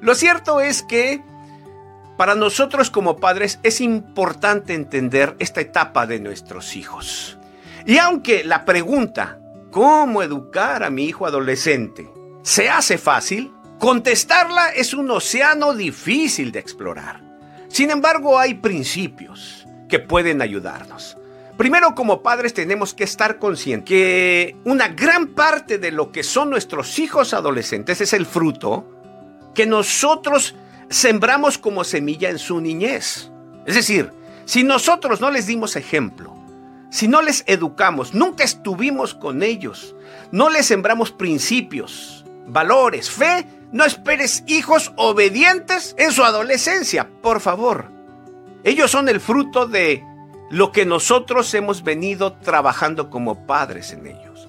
Lo cierto es que para nosotros como padres es importante entender esta etapa de nuestros hijos. Y aunque la pregunta, ¿cómo educar a mi hijo adolescente? se hace fácil, contestarla es un océano difícil de explorar. Sin embargo, hay principios que pueden ayudarnos. Primero, como padres tenemos que estar conscientes que una gran parte de lo que son nuestros hijos adolescentes es el fruto que nosotros sembramos como semilla en su niñez. Es decir, si nosotros no les dimos ejemplo, si no les educamos, nunca estuvimos con ellos, no les sembramos principios, valores, fe, no esperes hijos obedientes en su adolescencia, por favor. Ellos son el fruto de lo que nosotros hemos venido trabajando como padres en ellos.